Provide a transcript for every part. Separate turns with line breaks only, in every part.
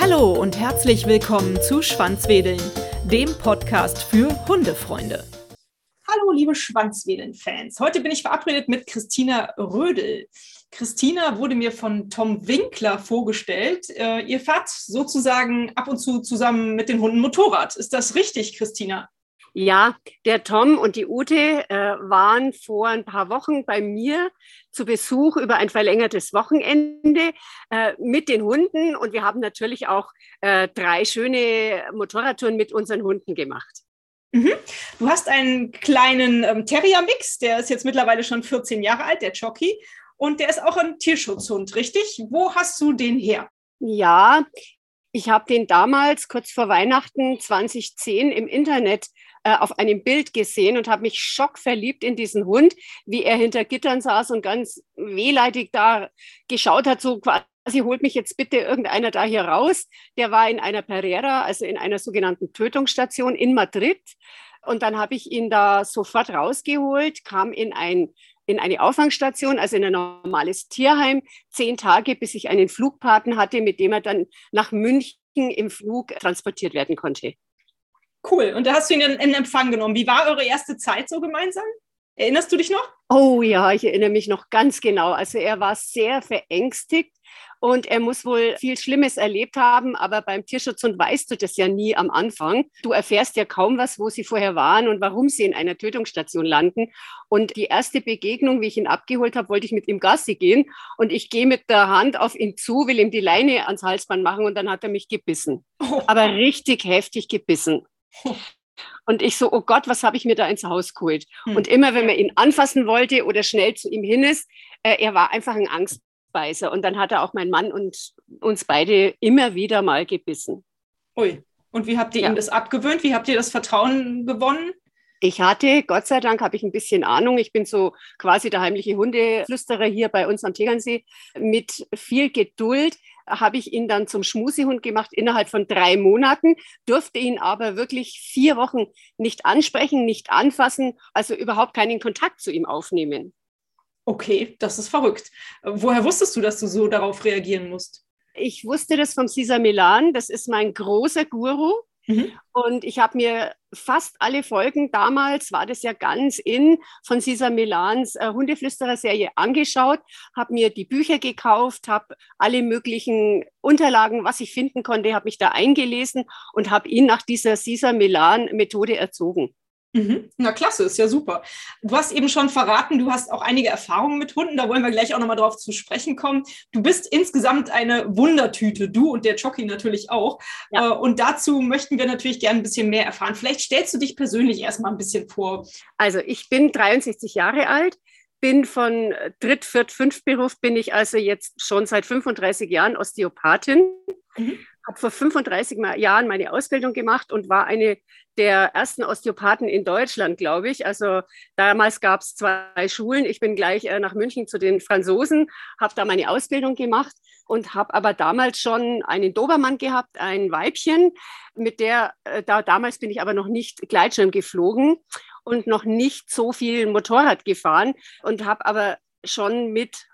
Hallo und herzlich willkommen zu Schwanzwedeln, dem Podcast für Hundefreunde.
Hallo, liebe Schwanzwedeln-Fans. Heute bin ich verabredet mit Christina Rödel. Christina wurde mir von Tom Winkler vorgestellt. Äh, ihr fahrt sozusagen ab und zu zusammen mit den Hunden Motorrad. Ist das richtig, Christina?
Ja, der Tom und die Ute äh, waren vor ein paar Wochen bei mir zu Besuch über ein verlängertes Wochenende äh, mit den Hunden und wir haben natürlich auch äh, drei schöne Motorradtouren mit unseren Hunden gemacht.
Mhm. Du hast einen kleinen ähm, Terrier-Mix, der ist jetzt mittlerweile schon 14 Jahre alt, der Jockey, und der ist auch ein Tierschutzhund, richtig? Wo hast du den her?
Ja, ich habe den damals kurz vor Weihnachten 2010 im Internet äh, auf einem Bild gesehen und habe mich schockverliebt in diesen Hund, wie er hinter Gittern saß und ganz wehleidig da geschaut hat, so quasi holt mich jetzt bitte irgendeiner da hier raus. Der war in einer Pereira, also in einer sogenannten Tötungsstation in Madrid. Und dann habe ich ihn da sofort rausgeholt, kam in ein in eine Auffangstation, also in ein normales Tierheim, zehn Tage, bis ich einen Flugpaten hatte, mit dem er dann nach München im Flug transportiert werden konnte.
Cool. Und da hast du ihn in, in Empfang genommen. Wie war eure erste Zeit so gemeinsam? Erinnerst du dich noch?
Oh ja, ich erinnere mich noch ganz genau. Also er war sehr verängstigt und er muss wohl viel Schlimmes erlebt haben, aber beim Tierschutzhund weißt du das ja nie am Anfang. Du erfährst ja kaum was, wo sie vorher waren und warum sie in einer Tötungsstation landen. Und die erste Begegnung, wie ich ihn abgeholt habe, wollte ich mit ihm Gassi gehen und ich gehe mit der Hand auf ihn zu, will ihm die Leine ans Halsband machen und dann hat er mich gebissen. Oh. Aber richtig heftig gebissen. Und ich so, oh Gott, was habe ich mir da ins Haus geholt? Hm. Und immer, wenn man ihn anfassen wollte oder schnell zu ihm hin ist, äh, er war einfach ein Angstbeißer. Und dann hat er auch mein Mann und uns beide immer wieder mal gebissen.
Ui. Und wie habt ihr ja. ihm das abgewöhnt? Wie habt ihr das Vertrauen gewonnen?
Ich hatte, Gott sei Dank, habe ich ein bisschen Ahnung. Ich bin so quasi der heimliche Hundeflüsterer hier bei uns am Tegernsee. Mit viel Geduld habe ich ihn dann zum Schmusihund gemacht innerhalb von drei Monaten, durfte ihn aber wirklich vier Wochen nicht ansprechen, nicht anfassen, also überhaupt keinen Kontakt zu ihm aufnehmen.
Okay, das ist verrückt. Woher wusstest du, dass du so darauf reagieren musst?
Ich wusste das vom Cesar Milan. Das ist mein großer Guru. Mhm. Und ich habe mir fast alle Folgen, damals war das ja ganz in, von Cesar Milans äh, Hundeflüsterer-Serie angeschaut, habe mir die Bücher gekauft, habe alle möglichen Unterlagen, was ich finden konnte, habe mich da eingelesen und habe ihn nach dieser Cesar Milan-Methode erzogen.
Mhm. Na klasse, ist ja super. Du hast eben schon verraten, du hast auch einige Erfahrungen mit Hunden, da wollen wir gleich auch nochmal drauf zu sprechen kommen. Du bist insgesamt eine Wundertüte, du und der Jockey natürlich auch. Ja. Äh, und dazu möchten wir natürlich gerne ein bisschen mehr erfahren. Vielleicht stellst du dich persönlich erstmal ein bisschen vor.
Also ich bin 63 Jahre alt, bin von Dritt-, Viert-, Fünft-Beruf, bin ich also jetzt schon seit 35 Jahren Osteopathin. Mhm habe vor 35 Jahren meine Ausbildung gemacht und war eine der ersten Osteopathen in Deutschland, glaube ich. Also damals gab es zwei Schulen. Ich bin gleich äh, nach München zu den Franzosen, habe da meine Ausbildung gemacht und habe aber damals schon einen Dobermann gehabt, ein Weibchen, mit der, äh, da, damals bin ich aber noch nicht Gleitschirm geflogen und noch nicht so viel Motorrad gefahren und habe aber schon mit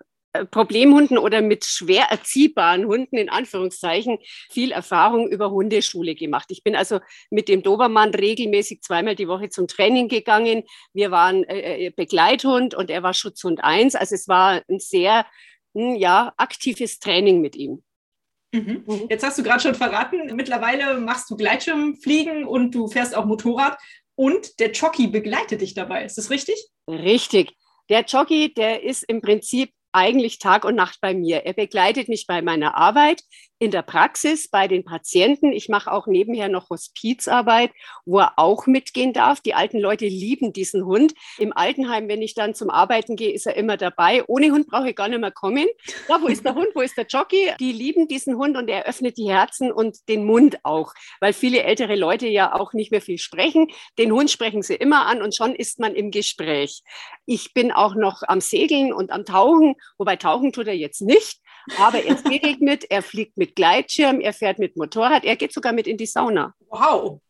Problemhunden oder mit schwer erziehbaren Hunden in Anführungszeichen viel Erfahrung über Hundeschule gemacht. Ich bin also mit dem Dobermann regelmäßig zweimal die Woche zum Training gegangen. Wir waren äh, äh Begleithund und er war Schutzhund 1. Also es war ein sehr hm, ja, aktives Training mit ihm.
Mhm. mhm. Jetzt hast du gerade schon verraten, mittlerweile machst du Gleitschirmfliegen und du fährst auch Motorrad und der Jockey begleitet dich dabei. Ist das richtig?
Richtig. Der Jockey, der ist im Prinzip eigentlich Tag und Nacht bei mir. Er begleitet mich bei meiner Arbeit in der Praxis, bei den Patienten. Ich mache auch nebenher noch Hospizarbeit, wo er auch mitgehen darf. Die alten Leute lieben diesen Hund. Im Altenheim, wenn ich dann zum Arbeiten gehe, ist er immer dabei. Ohne Hund brauche ich gar nicht mehr kommen. Ja, wo ist der Hund? Wo ist der Jockey? Die lieben diesen Hund und er öffnet die Herzen und den Mund auch, weil viele ältere Leute ja auch nicht mehr viel sprechen. Den Hund sprechen sie immer an und schon ist man im Gespräch. Ich bin auch noch am Segeln und am Tauchen Wobei tauchen tut er jetzt nicht, aber er segelt mit, er fliegt mit Gleitschirm, er fährt mit Motorrad, er geht sogar mit in die Sauna.
Wow.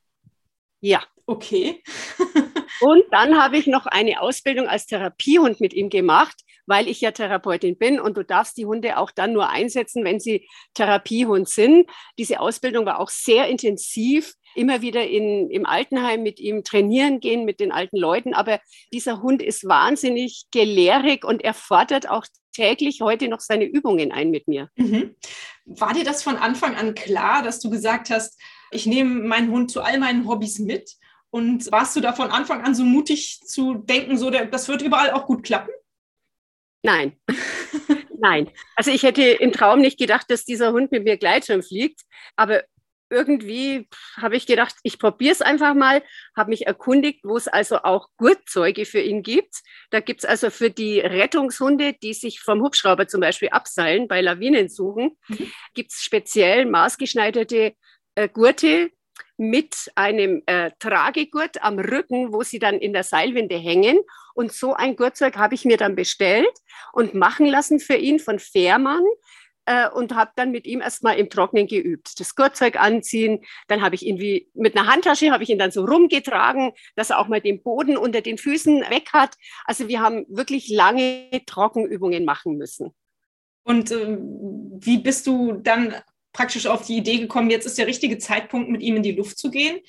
Ja.
Okay.
Und dann habe ich noch eine Ausbildung als Therapiehund mit ihm gemacht, weil ich ja Therapeutin bin und du darfst die Hunde auch dann nur einsetzen, wenn sie Therapiehund sind. Diese Ausbildung war auch sehr intensiv immer wieder in, im Altenheim mit ihm trainieren gehen, mit den alten Leuten. Aber dieser Hund ist wahnsinnig gelehrig und er fordert auch täglich heute noch seine Übungen ein mit mir.
Mhm. War dir das von Anfang an klar, dass du gesagt hast, ich nehme meinen Hund zu all meinen Hobbys mit? Und warst du da von Anfang an so mutig zu denken, so das wird überall auch gut klappen?
Nein. Nein. Also ich hätte im Traum nicht gedacht, dass dieser Hund mit mir Gleitschirm fliegt. Aber irgendwie habe ich gedacht, ich probiere es einfach mal, habe mich erkundigt, wo es also auch Gurtzeuge für ihn gibt. Da gibt es also für die Rettungshunde, die sich vom Hubschrauber zum Beispiel abseilen, bei Lawinen suchen, mhm. gibt es speziell maßgeschneiderte äh, Gurte mit einem äh, Tragegurt am Rücken, wo sie dann in der Seilwinde hängen. Und so ein Gurtzeug habe ich mir dann bestellt und machen lassen für ihn von Fährmann äh, und habe dann mit ihm erstmal im Trocknen geübt. Das Gurtzeug anziehen, dann habe ich ihn wie mit einer Handtasche, habe ich ihn dann so rumgetragen, dass er auch mal den Boden unter den Füßen weg hat. Also wir haben wirklich lange Trockenübungen machen müssen.
Und äh, wie bist du dann praktisch auf die Idee gekommen, jetzt ist der richtige Zeitpunkt, mit ihm in die Luft zu gehen?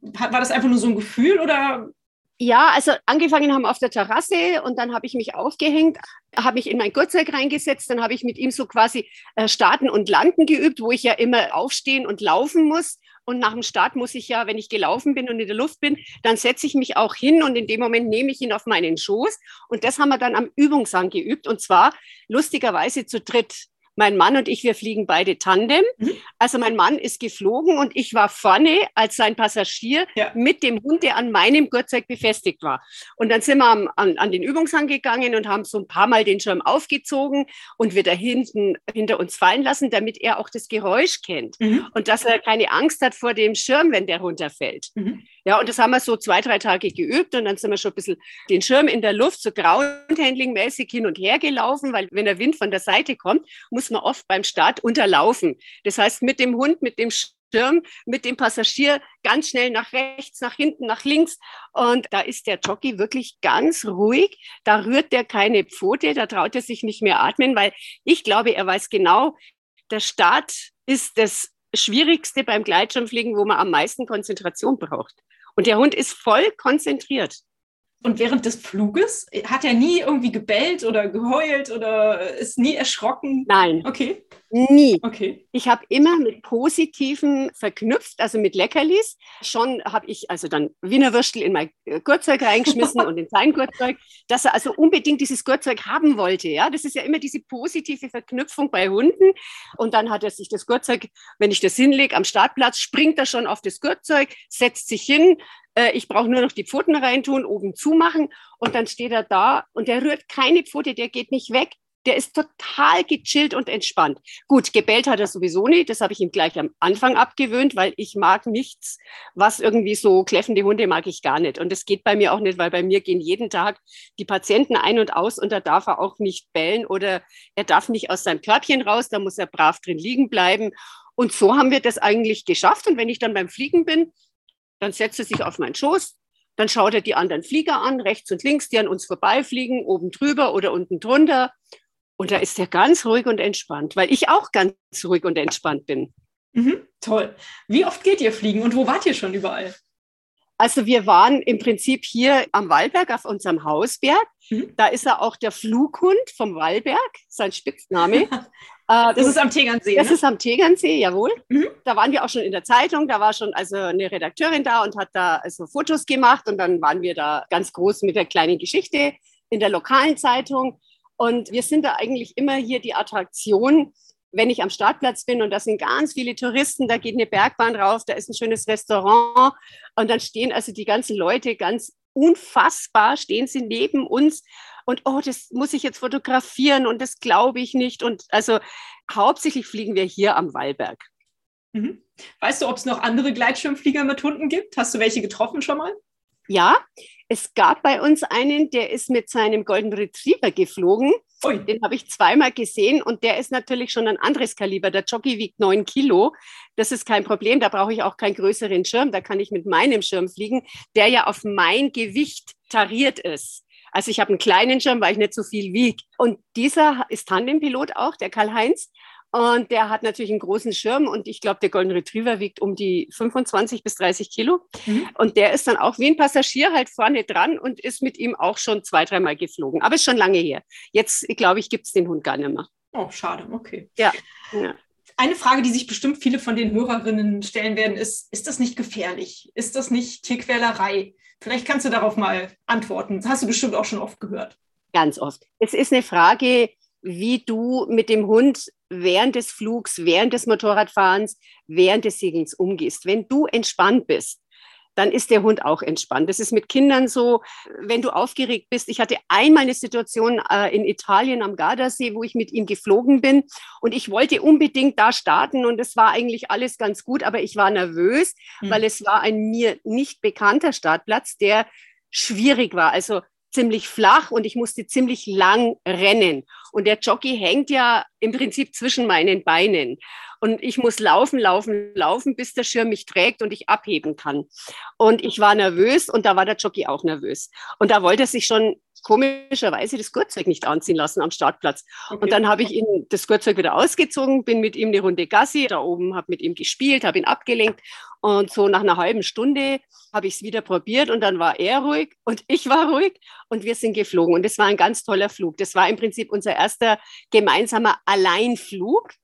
War das einfach nur so ein Gefühl oder
ja, also angefangen haben auf der Terrasse und dann habe ich mich aufgehängt, habe mich in mein Gurtzeug reingesetzt, dann habe ich mit ihm so quasi äh, Starten und Landen geübt, wo ich ja immer aufstehen und laufen muss. Und nach dem Start muss ich ja, wenn ich gelaufen bin und in der Luft bin, dann setze ich mich auch hin und in dem Moment nehme ich ihn auf meinen Schoß. Und das haben wir dann am Übungshang geübt und zwar lustigerweise zu dritt mein Mann und ich, wir fliegen beide Tandem. Mhm. Also mein Mann ist geflogen und ich war vorne als sein Passagier ja. mit dem Hund, der an meinem Gurtzeug befestigt war. Und dann sind wir an, an, an den Übungshang gegangen und haben so ein paar Mal den Schirm aufgezogen und wieder hinten hinter uns fallen lassen, damit er auch das Geräusch kennt mhm. und dass er keine Angst hat vor dem Schirm, wenn der runterfällt. Mhm. Ja, und das haben wir so zwei, drei Tage geübt und dann sind wir schon ein bisschen den Schirm in der Luft so groundhandling-mäßig hin und her gelaufen, weil wenn der Wind von der Seite kommt, muss man oft beim Start unterlaufen. Das heißt, mit dem Hund, mit dem Schirm, mit dem Passagier ganz schnell nach rechts, nach hinten, nach links. Und da ist der Jockey wirklich ganz ruhig. Da rührt der keine Pfote, da traut er sich nicht mehr atmen, weil ich glaube, er weiß genau, der Start ist das Schwierigste beim Gleitschirmfliegen, wo man am meisten Konzentration braucht. Und der Hund ist voll konzentriert.
Und während des Fluges hat er nie irgendwie gebellt oder geheult oder ist nie erschrocken?
Nein.
Okay.
Nie. Okay. Ich habe immer mit Positiven verknüpft, also mit Leckerlis. Schon habe ich also dann Wiener Würstel in mein Gurtzeug reingeschmissen und in sein Gurtzeug, dass er also unbedingt dieses Gurtzeug haben wollte. Ja, das ist ja immer diese positive Verknüpfung bei Hunden. Und dann hat er sich das Gurtzeug, wenn ich das hinlege am Startplatz, springt er schon auf das Gurtzeug, setzt sich hin, äh, ich brauche nur noch die Pfoten reintun, oben zumachen und dann steht er da und der rührt keine Pfote, der geht nicht weg. Der ist total gechillt und entspannt. Gut, gebellt hat er sowieso nicht. Das habe ich ihm gleich am Anfang abgewöhnt, weil ich mag nichts, was irgendwie so kläffende Hunde mag ich gar nicht. Und das geht bei mir auch nicht, weil bei mir gehen jeden Tag die Patienten ein und aus und da darf er auch nicht bellen oder er darf nicht aus seinem Körbchen raus, da muss er brav drin liegen bleiben. Und so haben wir das eigentlich geschafft. Und wenn ich dann beim Fliegen bin, dann setzt er sich auf meinen Schoß, dann schaut er die anderen Flieger an, rechts und links, die an uns vorbeifliegen, oben drüber oder unten drunter. Und da ist er ganz ruhig und entspannt, weil ich auch ganz ruhig und entspannt bin.
Mhm, toll. Wie oft geht ihr fliegen und wo wart ihr schon überall?
Also wir waren im Prinzip hier am Wallberg auf unserem Hausberg. Mhm. Da ist er auch der Flughund vom Wallberg, sein Spitzname.
Äh, das ist am Tegernsee.
Das ne? ist am Tegernsee, jawohl. Mhm. Da waren wir auch schon in der Zeitung. Da war schon also eine Redakteurin da und hat da also Fotos gemacht. Und dann waren wir da ganz groß mit der kleinen Geschichte in der lokalen Zeitung. Und wir sind da eigentlich immer hier die Attraktion, wenn ich am Startplatz bin und da sind ganz viele Touristen, da geht eine Bergbahn rauf, da ist ein schönes Restaurant und dann stehen also die ganzen Leute ganz unfassbar, stehen sie neben uns und oh, das muss ich jetzt fotografieren und das glaube ich nicht. Und also hauptsächlich fliegen wir hier am Wallberg.
Mhm. Weißt du, ob es noch andere Gleitschirmflieger mit Hunden gibt? Hast du welche getroffen schon mal?
Ja, es gab bei uns einen, der ist mit seinem Golden Retriever geflogen. Ui. Den habe ich zweimal gesehen und der ist natürlich schon ein anderes Kaliber. Der Jockey wiegt neun Kilo. Das ist kein Problem. Da brauche ich auch keinen größeren Schirm. Da kann ich mit meinem Schirm fliegen, der ja auf mein Gewicht tariert ist. Also ich habe einen kleinen Schirm, weil ich nicht so viel wiege. Und dieser ist Tandempilot auch, der Karl-Heinz. Und der hat natürlich einen großen Schirm und ich glaube, der Golden Retriever wiegt um die 25 bis 30 Kilo. Mhm. Und der ist dann auch wie ein Passagier halt vorne dran und ist mit ihm auch schon zwei, dreimal geflogen. Aber ist schon lange her. Jetzt, glaube ich, gibt es den Hund gar nicht mehr.
Oh, schade, okay.
Ja. ja.
Eine Frage, die sich bestimmt viele von den Hörerinnen stellen werden, ist, ist das nicht gefährlich? Ist das nicht Tierquälerei? Vielleicht kannst du darauf mal antworten. Das hast du bestimmt auch schon oft gehört.
Ganz oft. Es ist eine Frage, wie du mit dem Hund während des Flugs, während des Motorradfahrens, während des Segelns umgehst. Wenn du entspannt bist, dann ist der Hund auch entspannt. Das ist mit Kindern so, wenn du aufgeregt bist. Ich hatte einmal eine Situation äh, in Italien am Gardasee, wo ich mit ihm geflogen bin und ich wollte unbedingt da starten und es war eigentlich alles ganz gut, aber ich war nervös, mhm. weil es war ein mir nicht bekannter Startplatz, der schwierig war. Also ziemlich flach und ich musste ziemlich lang rennen. Und der Jockey hängt ja im Prinzip zwischen meinen Beinen. Und ich muss laufen, laufen, laufen, bis der Schirm mich trägt und ich abheben kann. Und ich war nervös und da war der Jockey auch nervös. Und da wollte er sich schon komischerweise das Gurtzeug nicht anziehen lassen am Startplatz. Okay. Und dann habe ich ihn das Gurtzeug wieder ausgezogen, bin mit ihm eine Runde Gassi da oben, habe mit ihm gespielt, habe ihn abgelenkt. Und so nach einer halben Stunde habe ich es wieder probiert und dann war er ruhig und ich war ruhig und wir sind geflogen. Und das war ein ganz toller Flug. Das war im Prinzip unser erster gemeinsamer Alleinflug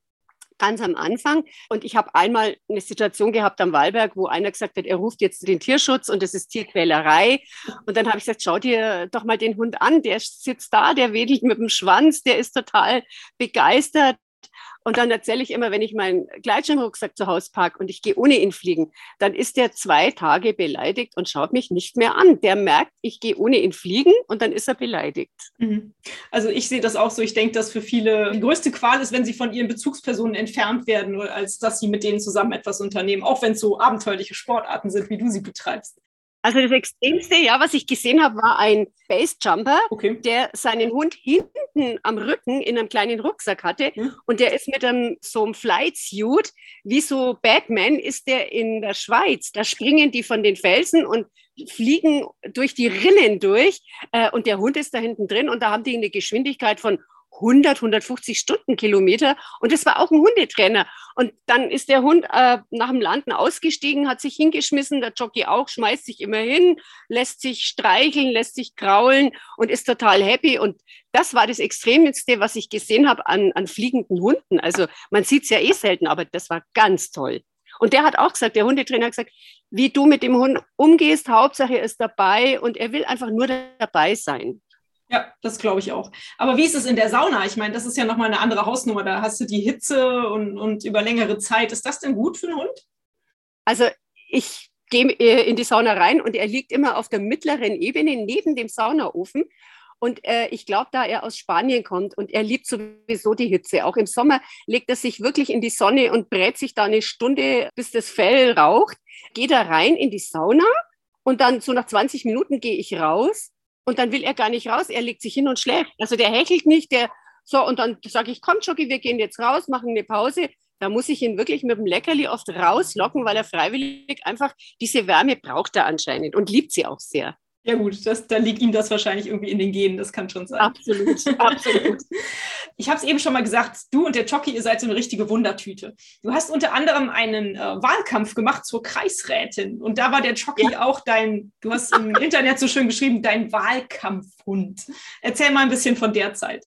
ganz am Anfang. Und ich habe einmal eine Situation gehabt am Wallberg, wo einer gesagt hat, er ruft jetzt den Tierschutz und das ist Tierquälerei. Und dann habe ich gesagt, schau dir doch mal den Hund an, der sitzt da, der wedelt mit dem Schwanz, der ist total begeistert. Und dann erzähle ich immer, wenn ich meinen Gleitschirmrucksack zu Hause parke und ich gehe ohne ihn fliegen, dann ist der zwei Tage beleidigt und schaut mich nicht mehr an. Der merkt, ich gehe ohne ihn fliegen und dann ist er beleidigt.
Mhm. Also ich sehe das auch so. Ich denke, dass für viele die größte Qual ist, wenn sie von ihren Bezugspersonen entfernt werden, als dass sie mit denen zusammen etwas unternehmen, auch wenn es so abenteuerliche Sportarten sind, wie du sie betreibst.
Also das Extremste, ja, was ich gesehen habe, war ein Basejumper, okay. der seinen Hund hinten am Rücken in einem kleinen Rucksack hatte mhm. und der ist mit einem so einem Flight Suit, wie so Batman ist der in der Schweiz. Da springen die von den Felsen und fliegen durch die Rinnen durch äh, und der Hund ist da hinten drin und da haben die eine Geschwindigkeit von 100, 150 Stundenkilometer und das war auch ein Hundetrainer. Und dann ist der Hund äh, nach dem Landen ausgestiegen, hat sich hingeschmissen, der Jockey auch, schmeißt sich immer hin, lässt sich streicheln, lässt sich kraulen und ist total happy. Und das war das Extremste, was ich gesehen habe an, an fliegenden Hunden. Also man sieht es ja eh selten, aber das war ganz toll. Und der hat auch gesagt, der Hundetrainer hat gesagt, wie du mit dem Hund umgehst, Hauptsache er ist dabei und er will einfach nur dabei sein.
Ja, das glaube ich auch. Aber wie ist es in der Sauna? Ich meine, das ist ja nochmal eine andere Hausnummer. Da hast du die Hitze und, und über längere Zeit. Ist das denn gut für einen Hund?
Also ich gehe äh, in die Sauna rein und er liegt immer auf der mittleren Ebene neben dem Saunaofen. Und äh, ich glaube, da er aus Spanien kommt und er liebt sowieso die Hitze. Auch im Sommer legt er sich wirklich in die Sonne und brät sich da eine Stunde, bis das Fell raucht. Geht er rein in die Sauna und dann so nach 20 Minuten gehe ich raus und dann will er gar nicht raus, er legt sich hin und schläft. Also der hechelt nicht, der so, und dann sage ich, komm, Jockey, wir gehen jetzt raus, machen eine Pause. Da muss ich ihn wirklich mit dem Leckerli oft rauslocken, weil er freiwillig einfach diese Wärme braucht er anscheinend und liebt sie auch sehr.
Ja gut, das, da liegt ihm das wahrscheinlich irgendwie in den Genen, das kann schon sein.
Absolut, absolut.
Ich habe es eben schon mal gesagt, du und der Jockey, ihr seid so eine richtige Wundertüte. Du hast unter anderem einen äh, Wahlkampf gemacht zur Kreisrätin und da war der Jockey ja. auch dein, du hast im Internet so schön geschrieben, dein Wahlkampfhund. Erzähl mal ein bisschen von der Zeit.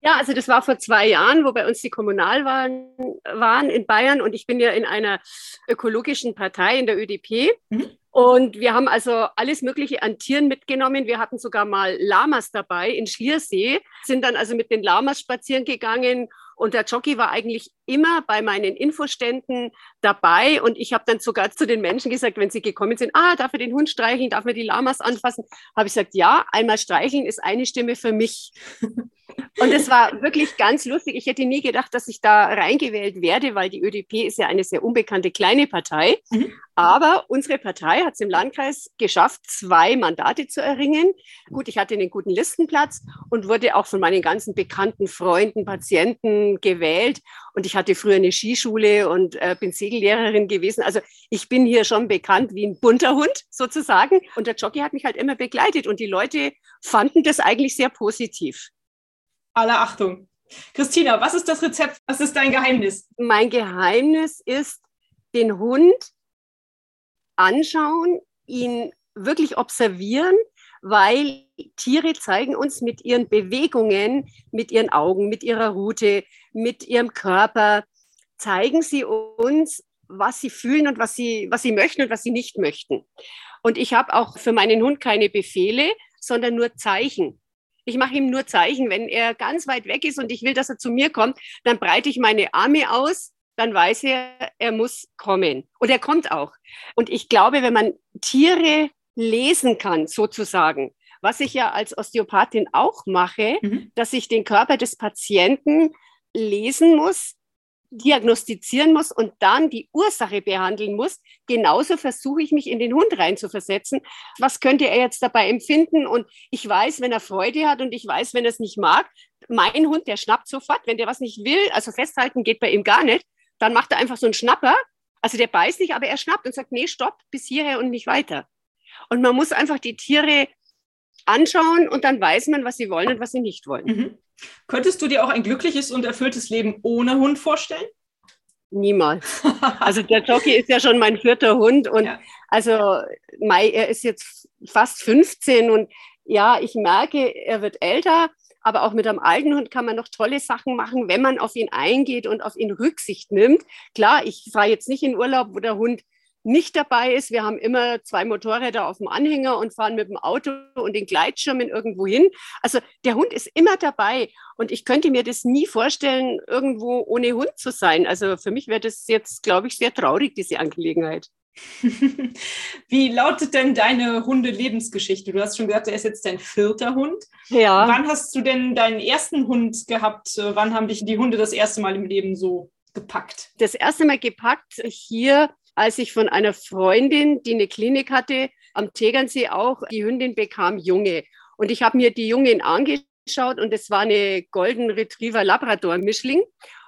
Ja, also das war vor zwei Jahren, wo bei uns die Kommunalwahlen waren in Bayern und ich bin ja in einer ökologischen Partei in der ÖDP. Mhm. Und wir haben also alles Mögliche an Tieren mitgenommen. Wir hatten sogar mal Lamas dabei in Schliersee, sind dann also mit den Lamas spazieren gegangen. Und der Jockey war eigentlich immer bei meinen Infoständen dabei. Und ich habe dann sogar zu den Menschen gesagt, wenn sie gekommen sind, ah, darf er den Hund streicheln, darf man die Lamas anfassen? Habe ich gesagt, ja, einmal streicheln ist eine Stimme für mich. Und es war wirklich ganz lustig. Ich hätte nie gedacht, dass ich da reingewählt werde, weil die ÖDP ist ja eine sehr unbekannte kleine Partei. Mhm. Aber unsere Partei hat es im Landkreis geschafft, zwei Mandate zu erringen. Gut, ich hatte einen guten Listenplatz und wurde auch von meinen ganzen bekannten Freunden, Patienten gewählt. Und ich hatte früher eine Skischule und äh, bin Segellehrerin gewesen. Also ich bin hier schon bekannt wie ein bunter Hund sozusagen. Und der Jockey hat mich halt immer begleitet und die Leute fanden das eigentlich sehr positiv.
Alle Achtung. Christina, was ist das Rezept? Was ist dein Geheimnis?
Mein Geheimnis ist, den Hund anschauen, ihn wirklich observieren, weil Tiere zeigen uns mit ihren Bewegungen, mit ihren Augen, mit ihrer Rute, mit ihrem Körper, zeigen sie uns, was sie fühlen und was sie, was sie möchten und was sie nicht möchten. Und ich habe auch für meinen Hund keine Befehle, sondern nur Zeichen. Ich mache ihm nur Zeichen. Wenn er ganz weit weg ist und ich will, dass er zu mir kommt, dann breite ich meine Arme aus dann weiß er, er muss kommen. Und er kommt auch. Und ich glaube, wenn man Tiere lesen kann, sozusagen, was ich ja als Osteopathin auch mache, mhm. dass ich den Körper des Patienten lesen muss, diagnostizieren muss und dann die Ursache behandeln muss. Genauso versuche ich mich in den Hund reinzuversetzen. Was könnte er jetzt dabei empfinden? Und ich weiß, wenn er Freude hat und ich weiß, wenn er es nicht mag. Mein Hund, der schnappt sofort. Wenn der was nicht will, also festhalten geht bei ihm gar nicht, dann macht er einfach so einen Schnapper. Also der beißt nicht, aber er schnappt und sagt, nee, stopp, bis hierher und nicht weiter. Und man muss einfach die Tiere anschauen und dann weiß man, was sie wollen und was sie nicht wollen. Mhm.
Könntest du dir auch ein glückliches und erfülltes Leben ohne Hund vorstellen?
Niemals. Also der Jockey ist ja schon mein vierter Hund und ja. also Mai, er ist jetzt fast 15 und ja, ich merke, er wird älter aber auch mit einem alten Hund kann man noch tolle Sachen machen, wenn man auf ihn eingeht und auf ihn Rücksicht nimmt. Klar, ich fahre jetzt nicht in Urlaub, wo der Hund nicht dabei ist. Wir haben immer zwei Motorräder auf dem Anhänger und fahren mit dem Auto und den Gleitschirmen irgendwo hin. Also der Hund ist immer dabei und ich könnte mir das nie vorstellen, irgendwo ohne Hund zu sein. Also für mich wäre das jetzt, glaube ich, sehr traurig, diese Angelegenheit.
Wie lautet denn deine Hunde-Lebensgeschichte? Du hast schon gesagt, er ist jetzt dein vierter Hund.
Ja.
Wann hast du denn deinen ersten Hund gehabt? Wann haben dich die Hunde das erste Mal im Leben so gepackt?
Das erste Mal gepackt hier, als ich von einer Freundin, die eine Klinik hatte, am Tegernsee auch, die Hündin bekam Junge. Und ich habe mir die Jungen angeschaut und es war eine Golden Retriever Labrador Mischling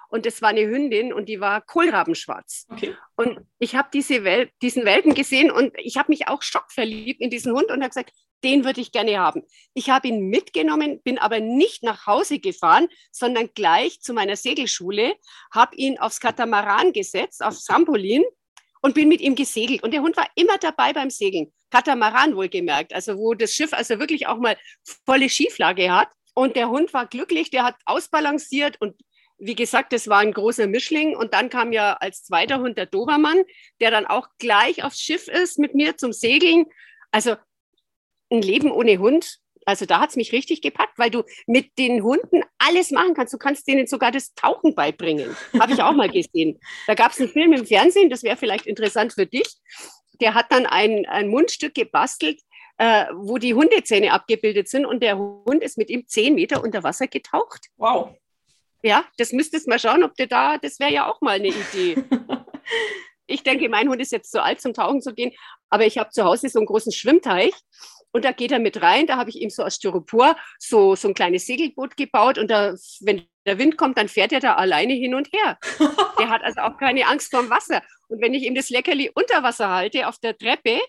und es war eine Hündin und die war kohlrabenschwarz. Okay. Und ich habe diese Wel diesen Welpen gesehen und ich habe mich auch schockverliebt in diesen Hund und habe gesagt, den würde ich gerne haben. Ich habe ihn mitgenommen, bin aber nicht nach Hause gefahren, sondern gleich zu meiner Segelschule, habe ihn aufs Katamaran gesetzt, aufs Trampolin und bin mit ihm gesegelt. Und der Hund war immer dabei beim Segeln. Katamaran wohlgemerkt, also wo das Schiff also wirklich auch mal volle Schieflage hat. Und der Hund war glücklich, der hat ausbalanciert und wie gesagt, das war ein großer Mischling. Und dann kam ja als zweiter Hund der Dobermann, der dann auch gleich aufs Schiff ist mit mir zum Segeln. Also ein Leben ohne Hund, also da hat es mich richtig gepackt, weil du mit den Hunden alles machen kannst. Du kannst denen sogar das Tauchen beibringen. Habe ich auch mal gesehen. Da gab es einen Film im Fernsehen, das wäre vielleicht interessant für dich. Der hat dann ein, ein Mundstück gebastelt, äh, wo die Hundezähne abgebildet sind und der Hund ist mit ihm zehn Meter unter Wasser getaucht.
Wow.
Ja, das müsstest mal schauen, ob der da, das wäre ja auch mal eine Idee. ich denke, mein Hund ist jetzt zu alt zum Tauchen zu gehen, aber ich habe zu Hause so einen großen Schwimmteich und da geht er mit rein. Da habe ich ihm so aus Styropor so, so ein kleines Segelboot gebaut und da, wenn der Wind kommt, dann fährt er da alleine hin und her. der hat also auch keine Angst vorm Wasser. Und wenn ich ihm das Leckerli unter Wasser halte auf der Treppe,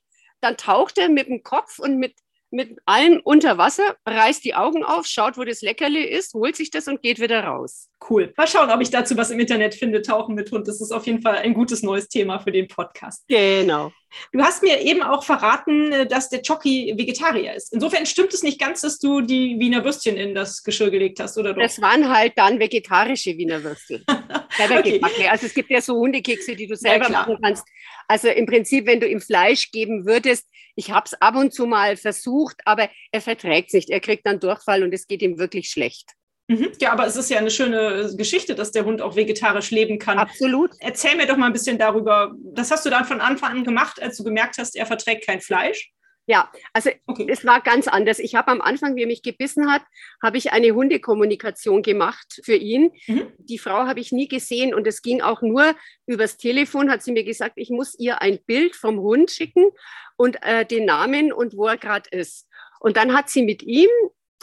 dann taucht er mit dem Kopf und mit mit allem unter Wasser, reißt die Augen auf, schaut, wo das Leckerli ist, holt sich das und geht wieder raus.
Cool. Mal schauen, ob ich dazu was im Internet finde. Tauchen mit Hund. Das ist auf jeden Fall ein gutes neues Thema für den Podcast.
Genau.
Du hast mir eben auch verraten, äh, dass der Jockey Vegetarier ist. Insofern stimmt es nicht ganz, dass du die Wiener Würstchen in das Geschirr gelegt hast, oder doch?
Das waren halt dann vegetarische Wiener Würstchen. okay. Also es gibt ja so Hundekekse, die du selber ja, machen kannst. Also im Prinzip, wenn du ihm Fleisch geben würdest, ich habe es ab und zu mal versucht, aber er verträgt es nicht. Er kriegt dann Durchfall und es geht ihm wirklich schlecht.
Mhm. Ja, aber es ist ja eine schöne Geschichte, dass der Hund auch vegetarisch leben kann.
Absolut.
Erzähl mir doch mal ein bisschen darüber. Das hast du dann von Anfang an gemacht, als du gemerkt hast, er verträgt kein Fleisch.
Ja, also okay. es war ganz anders. Ich habe am Anfang, wie er mich gebissen hat, habe ich eine Hundekommunikation gemacht für ihn. Mhm. Die Frau habe ich nie gesehen und es ging auch nur übers Telefon, hat sie mir gesagt, ich muss ihr ein Bild vom Hund schicken und äh, den Namen und wo er gerade ist. Und dann hat sie mit ihm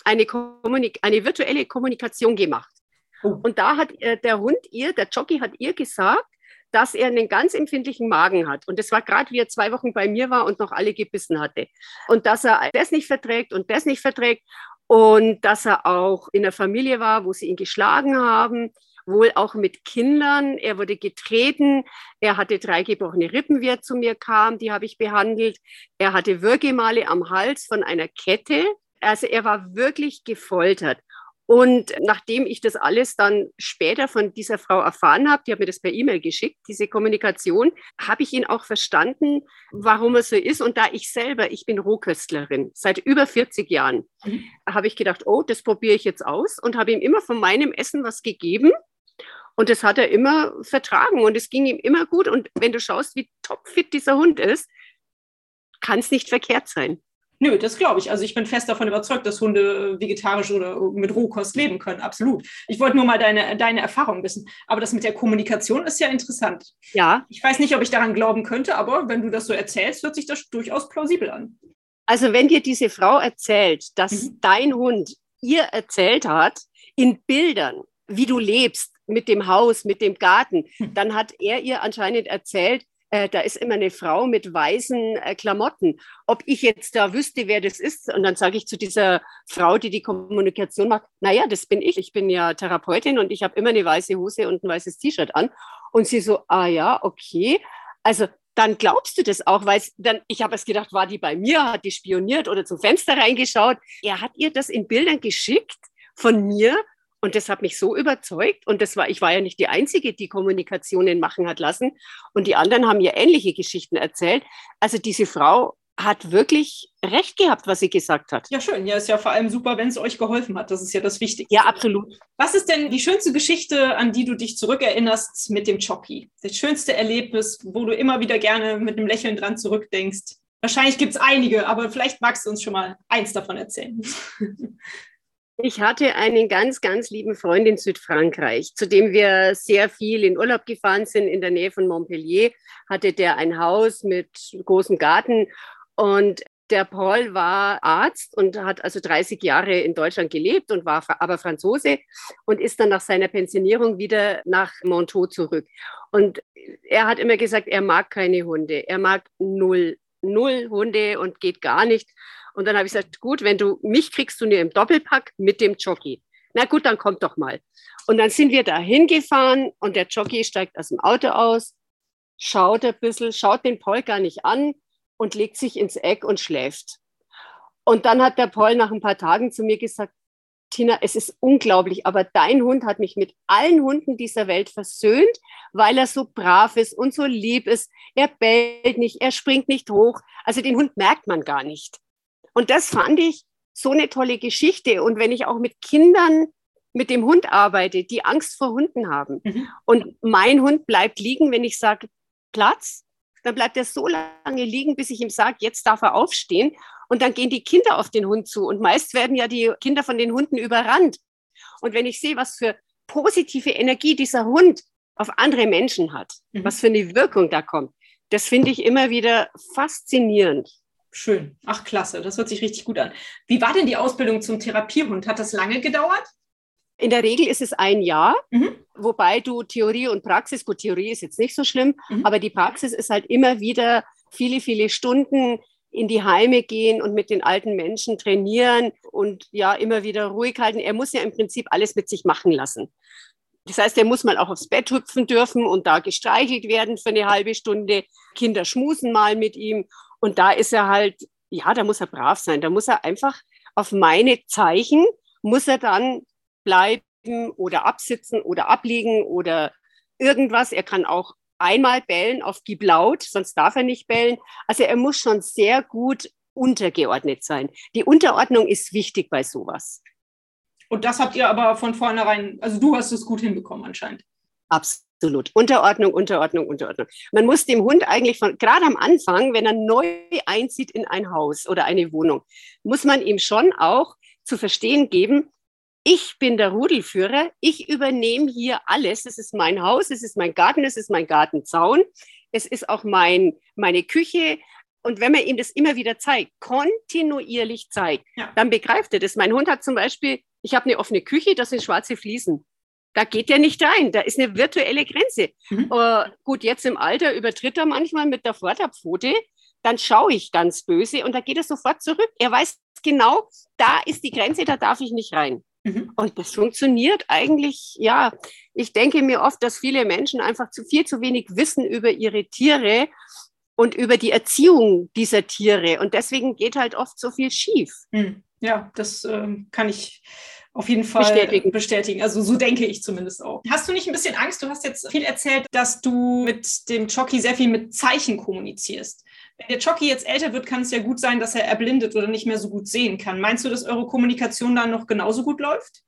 eine, Kommunik eine virtuelle Kommunikation gemacht. Oh. Und da hat äh, der Hund ihr, der Jockey hat ihr gesagt, dass er einen ganz empfindlichen Magen hat. Und das war gerade, wie er zwei Wochen bei mir war und noch alle gebissen hatte. Und dass er das nicht verträgt und das nicht verträgt. Und dass er auch in der Familie war, wo sie ihn geschlagen haben, wohl auch mit Kindern. Er wurde getreten. Er hatte drei gebrochene Rippen, wie er zu mir kam. Die habe ich behandelt. Er hatte Würgemale am Hals von einer Kette. Also er war wirklich gefoltert. Und nachdem ich das alles dann später von dieser Frau erfahren habe, die hat mir das per E-Mail geschickt, diese Kommunikation, habe ich ihn auch verstanden, warum er so ist. Und da ich selber, ich bin Rohköstlerin, seit über 40 Jahren, mhm. habe ich gedacht, oh, das probiere ich jetzt aus und habe ihm immer von meinem Essen was gegeben. Und das hat er immer vertragen und es ging ihm immer gut. Und wenn du schaust, wie topfit dieser Hund ist, kann es nicht verkehrt sein.
Nö, das glaube ich. Also ich bin fest davon überzeugt, dass Hunde äh, vegetarisch oder mit Rohkost leben können. Absolut. Ich wollte nur mal deine, deine Erfahrung wissen. Aber das mit der Kommunikation ist ja interessant.
Ja.
Ich weiß nicht, ob ich daran glauben könnte, aber wenn du das so erzählst, hört sich das durchaus plausibel an.
Also wenn dir diese Frau erzählt, dass mhm. dein Hund ihr erzählt hat, in Bildern, wie du lebst, mit dem Haus, mit dem Garten, mhm. dann hat er ihr anscheinend erzählt, äh, da ist immer eine Frau mit weißen äh, Klamotten. Ob ich jetzt da wüsste, wer das ist, und dann sage ich zu dieser Frau, die die Kommunikation macht, naja, das bin ich. Ich bin ja Therapeutin und ich habe immer eine weiße Hose und ein weißes T-Shirt an. Und sie so, ah ja, okay. Also dann glaubst du das auch, weil dann, ich habe es gedacht, war die bei mir, hat die spioniert oder zum Fenster reingeschaut. Er hat ihr das in Bildern geschickt von mir und das hat mich so überzeugt. Und das war, ich war ja nicht die Einzige, die Kommunikationen machen hat lassen. Und die anderen haben mir ähnliche Geschichten erzählt. Also diese Frau hat wirklich recht gehabt, was sie gesagt hat.
Ja, schön. Ja, ist ja vor allem super, wenn es euch geholfen hat. Das ist ja das Wichtigste.
Ja, absolut.
Was ist denn die schönste Geschichte, an die du dich zurückerinnerst mit dem Choppy? Das schönste Erlebnis, wo du immer wieder gerne mit einem Lächeln dran zurückdenkst? Wahrscheinlich gibt es einige, aber vielleicht magst du uns schon mal eins davon erzählen.
Ich hatte einen ganz, ganz lieben Freund in Südfrankreich, zu dem wir sehr viel in Urlaub gefahren sind, in der Nähe von Montpellier. Hatte der ein Haus mit großem Garten und der Paul war Arzt und hat also 30 Jahre in Deutschland gelebt und war aber Franzose und ist dann nach seiner Pensionierung wieder nach Montaut zurück. Und er hat immer gesagt, er mag keine Hunde. Er mag null, null Hunde und geht gar nicht. Und dann habe ich gesagt, gut, wenn du mich kriegst du nur im Doppelpack mit dem Jockey. Na gut, dann kommt doch mal. Und dann sind wir da hingefahren und der Jockey steigt aus dem Auto aus, schaut ein bisschen, schaut den Paul gar nicht an und legt sich ins Eck und schläft. Und dann hat der Paul nach ein paar Tagen zu mir gesagt, Tina, es ist unglaublich, aber dein Hund hat mich mit allen Hunden dieser Welt versöhnt, weil er so brav ist und so lieb ist. Er bellt nicht, er springt nicht hoch. Also den Hund merkt man gar nicht. Und das fand ich so eine tolle Geschichte. Und wenn ich auch mit Kindern mit dem Hund arbeite, die Angst vor Hunden haben mhm. und mein Hund bleibt liegen, wenn ich sage Platz, dann bleibt er so lange liegen, bis ich ihm sage, jetzt darf er aufstehen. Und dann gehen die Kinder auf den Hund zu. Und meist werden ja die Kinder von den Hunden überrannt. Und wenn ich sehe, was für positive Energie dieser Hund auf andere Menschen hat, mhm. was für eine Wirkung da kommt, das finde ich immer wieder faszinierend.
Schön. Ach, klasse. Das hört sich richtig gut an. Wie war denn die Ausbildung zum Therapiehund? Hat das lange gedauert?
In der Regel ist es ein Jahr, mhm. wobei du Theorie und Praxis, gut, Theorie ist jetzt nicht so schlimm, mhm. aber die Praxis ist halt immer wieder viele, viele Stunden in die Heime gehen und mit den alten Menschen trainieren und ja, immer wieder ruhig halten. Er muss ja im Prinzip alles mit sich machen lassen. Das heißt, er muss mal auch aufs Bett hüpfen dürfen und da gestreichelt werden für eine halbe Stunde. Kinder schmusen mal mit ihm und da ist er halt, ja, da muss er brav sein. Da muss er einfach auf meine Zeichen, muss er dann bleiben oder absitzen oder abliegen oder irgendwas. Er kann auch einmal bellen auf Gib laut, sonst darf er nicht bellen. Also er muss schon sehr gut untergeordnet sein. Die Unterordnung ist wichtig bei sowas.
Und das habt ihr aber von vornherein, also du hast es gut hinbekommen anscheinend.
Absolut. Absolut. Unterordnung, Unterordnung, Unterordnung. Man muss dem Hund eigentlich von, gerade am Anfang, wenn er neu einzieht in ein Haus oder eine Wohnung, muss man ihm schon auch zu verstehen geben, ich bin der Rudelführer, ich übernehme hier alles. Es ist mein Haus, es ist mein Garten, es ist mein Gartenzaun, es ist auch mein, meine Küche. Und wenn man ihm das immer wieder zeigt, kontinuierlich zeigt, ja. dann begreift er das. Mein Hund hat zum Beispiel, ich habe eine offene Küche, das sind schwarze Fliesen. Da geht er nicht rein. Da ist eine virtuelle Grenze. Mhm. Uh, gut, jetzt im Alter übertritt er manchmal mit der Vorderpfote. Dann schaue ich ganz böse und da geht er sofort zurück. Er weiß genau, da ist die Grenze, da darf ich nicht rein. Mhm. Und das funktioniert eigentlich, ja. Ich denke mir oft, dass viele Menschen einfach zu viel zu wenig wissen über ihre Tiere und über die Erziehung dieser Tiere. Und deswegen geht halt oft so viel schief.
Mhm. Ja, das äh, kann ich auf jeden Fall bestätigen. bestätigen. Also so denke ich zumindest auch. Hast du nicht ein bisschen Angst? Du hast jetzt viel erzählt, dass du mit dem Jockey sehr viel mit Zeichen kommunizierst. Wenn der Jockey jetzt älter wird, kann es ja gut sein, dass er erblindet oder nicht mehr so gut sehen kann. Meinst du, dass eure Kommunikation dann noch genauso gut läuft?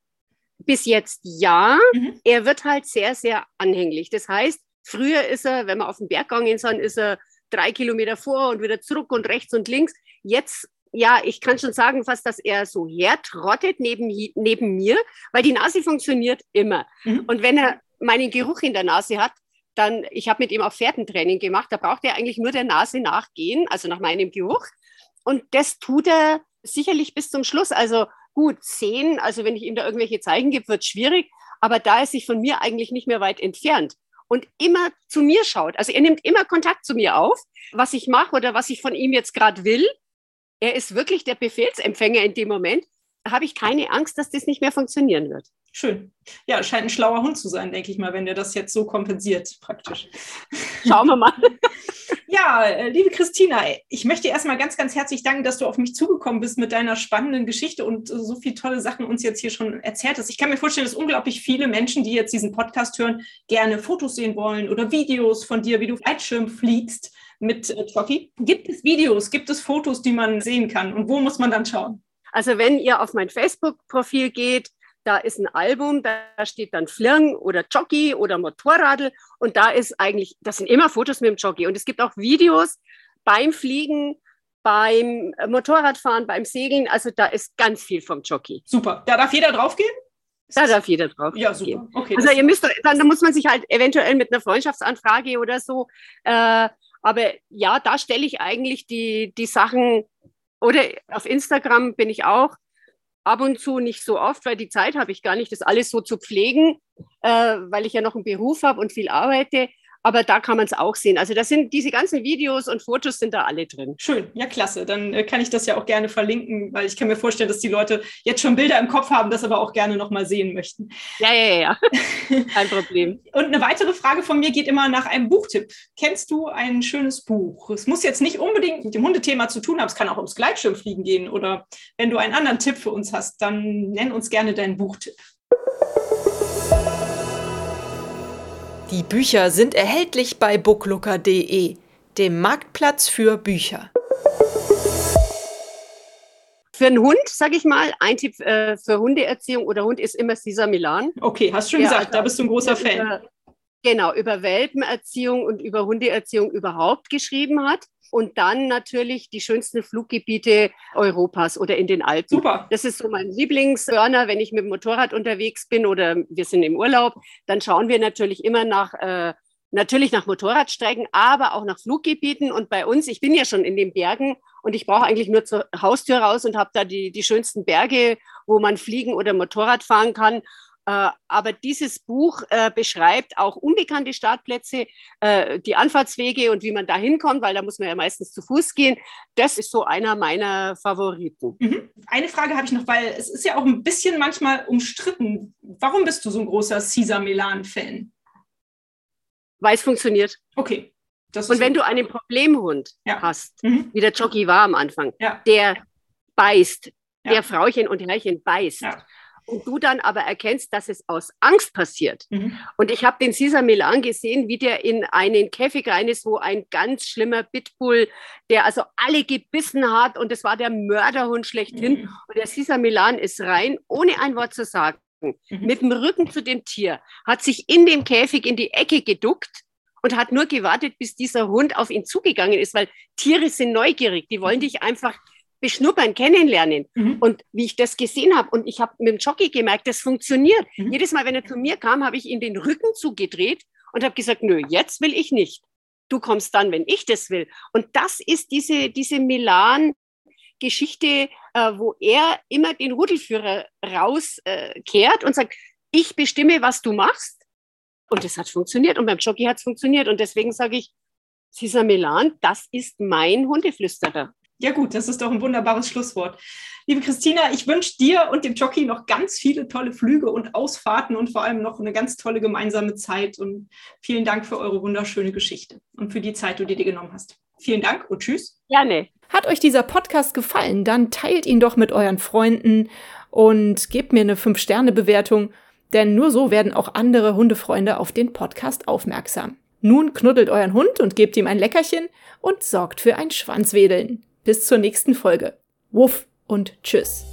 Bis jetzt ja. Mhm. Er wird halt sehr, sehr anhänglich. Das heißt, früher ist er, wenn wir auf den Berg gegangen sind, ist er drei Kilometer vor und wieder zurück und rechts und links. Jetzt ja, ich kann schon sagen fast, dass er so hertrottet neben, neben mir, weil die Nase funktioniert immer. Mhm. Und wenn er meinen Geruch in der Nase hat, dann, ich habe mit ihm auch Pferdentraining gemacht, da braucht er eigentlich nur der Nase nachgehen, also nach meinem Geruch. Und das tut er sicherlich bis zum Schluss. Also gut, sehen, also wenn ich ihm da irgendwelche Zeichen gebe, wird schwierig, aber da er sich von mir eigentlich nicht mehr weit entfernt und immer zu mir schaut, also er nimmt immer Kontakt zu mir auf, was ich mache oder was ich von ihm jetzt gerade will. Er ist wirklich der Befehlsempfänger in dem Moment. Da habe ich keine Angst, dass das nicht mehr funktionieren wird.
Schön. Ja, scheint ein schlauer Hund zu sein, denke ich mal, wenn der das jetzt so kompensiert, praktisch.
Schauen wir mal.
ja, äh, liebe Christina, ich möchte erstmal ganz, ganz herzlich danken, dass du auf mich zugekommen bist mit deiner spannenden Geschichte und so viele tolle Sachen uns jetzt hier schon erzählt hast. Ich kann mir vorstellen, dass unglaublich viele Menschen, die jetzt diesen Podcast hören, gerne Fotos sehen wollen oder Videos von dir, wie du Fallschirm fliegst mit äh, Jockey. Gibt es Videos, gibt es Fotos, die man sehen kann und wo muss man dann schauen?
Also wenn ihr auf mein Facebook-Profil geht, da ist ein Album, da steht dann Flirn oder Jockey oder Motorradl und da ist eigentlich, das sind immer Fotos mit dem Jockey und es gibt auch Videos beim Fliegen, beim Motorradfahren, beim Segeln, also da ist ganz viel vom Jockey.
Super, da darf jeder draufgehen?
Da darf jeder drauf.
Ja, super. Okay,
also ihr müsst, dann, dann muss man sich halt eventuell mit einer Freundschaftsanfrage oder so, äh, aber ja, da stelle ich eigentlich die, die Sachen, oder auf Instagram bin ich auch, ab und zu nicht so oft, weil die Zeit habe ich gar nicht, das alles so zu pflegen, äh, weil ich ja noch einen Beruf habe und viel arbeite. Aber da kann man es auch sehen. Also das sind diese ganzen Videos und Fotos sind da alle drin.
Schön, ja klasse. Dann äh, kann ich das ja auch gerne verlinken, weil ich kann mir vorstellen, dass die Leute jetzt schon Bilder im Kopf haben, das aber auch gerne nochmal sehen möchten.
Ja, ja, ja. Kein Problem.
und eine weitere Frage von mir geht immer nach einem Buchtipp. Kennst du ein schönes Buch? Es muss jetzt nicht unbedingt mit dem Hundethema zu tun haben, es kann auch ums Gleitschirmfliegen gehen. Oder wenn du einen anderen Tipp für uns hast, dann nenn uns gerne deinen Buchtipp.
Die Bücher sind erhältlich bei booklooker.de, dem Marktplatz für Bücher.
Für einen Hund, sage ich mal, ein Tipp äh, für Hundeerziehung oder Hund ist immer Cesar Milan.
Okay, hast du schon gesagt, also, da bist du ein großer Fan.
Über, genau, über Welpenerziehung und über Hundeerziehung überhaupt geschrieben hat und dann natürlich die schönsten Fluggebiete Europas oder in den Alpen.
Super.
Das ist so mein Lieblingsburner, wenn ich mit dem Motorrad unterwegs bin oder wir sind im Urlaub, dann schauen wir natürlich immer nach äh, natürlich nach Motorradstrecken, aber auch nach Fluggebieten. Und bei uns, ich bin ja schon in den Bergen und ich brauche eigentlich nur zur Haustür raus und habe da die, die schönsten Berge, wo man fliegen oder Motorrad fahren kann. Äh, aber dieses Buch äh, beschreibt auch unbekannte Startplätze, äh, die Anfahrtswege und wie man da hinkommt, weil da muss man ja meistens zu Fuß gehen. Das ist so einer meiner Favoriten.
Mhm. Eine Frage habe ich noch, weil es ist ja auch ein bisschen manchmal umstritten. Warum bist du so ein großer Cesar Milan-Fan?
Weil es funktioniert.
Okay.
und wenn du einen Problemhund ja. hast, mhm. wie der Jockey war am Anfang, ja. der beißt, ja. der Frauchen und Herrchen beißt und du dann aber erkennst, dass es aus Angst passiert. Mhm. Und ich habe den Cesar Milan gesehen, wie der in einen Käfig rein ist, wo ein ganz schlimmer Pitbull, der also alle gebissen hat und das war der Mörderhund schlechthin. Mhm. Und der Cesar Milan ist rein, ohne ein Wort zu sagen mhm. mit dem Rücken zu dem Tier, hat sich in dem Käfig in die Ecke geduckt und hat nur gewartet, bis dieser Hund auf ihn zugegangen ist, weil Tiere sind neugierig, die wollen dich einfach beschnuppern, kennenlernen. Mhm. Und wie ich das gesehen habe, und ich habe mit dem Jockey gemerkt, das funktioniert. Mhm. Jedes Mal, wenn er zu mir kam, habe ich ihm den Rücken zugedreht und habe gesagt, nö, jetzt will ich nicht. Du kommst dann, wenn ich das will. Und das ist diese, diese Milan-Geschichte, äh, wo er immer den Rudelführer rauskehrt äh, und sagt, ich bestimme, was du machst. Und das hat funktioniert. Und beim Jockey hat es funktioniert. Und deswegen sage ich, Cesar Milan, das ist mein Hundeflüsterer.
Ja gut, das ist doch ein wunderbares Schlusswort. Liebe Christina, ich wünsche dir und dem Jockey noch ganz viele tolle Flüge und Ausfahrten und vor allem noch eine ganz tolle gemeinsame Zeit. Und vielen Dank für eure wunderschöne Geschichte und für die Zeit, die du dir genommen hast. Vielen Dank und tschüss.
Gerne.
Hat euch dieser Podcast gefallen, dann teilt ihn doch mit euren Freunden und gebt mir eine 5-Sterne-Bewertung, denn nur so werden auch andere Hundefreunde auf den Podcast aufmerksam. Nun knuddelt euren Hund und gebt ihm ein Leckerchen und sorgt für ein Schwanzwedeln. Bis zur nächsten Folge. Wuff und tschüss.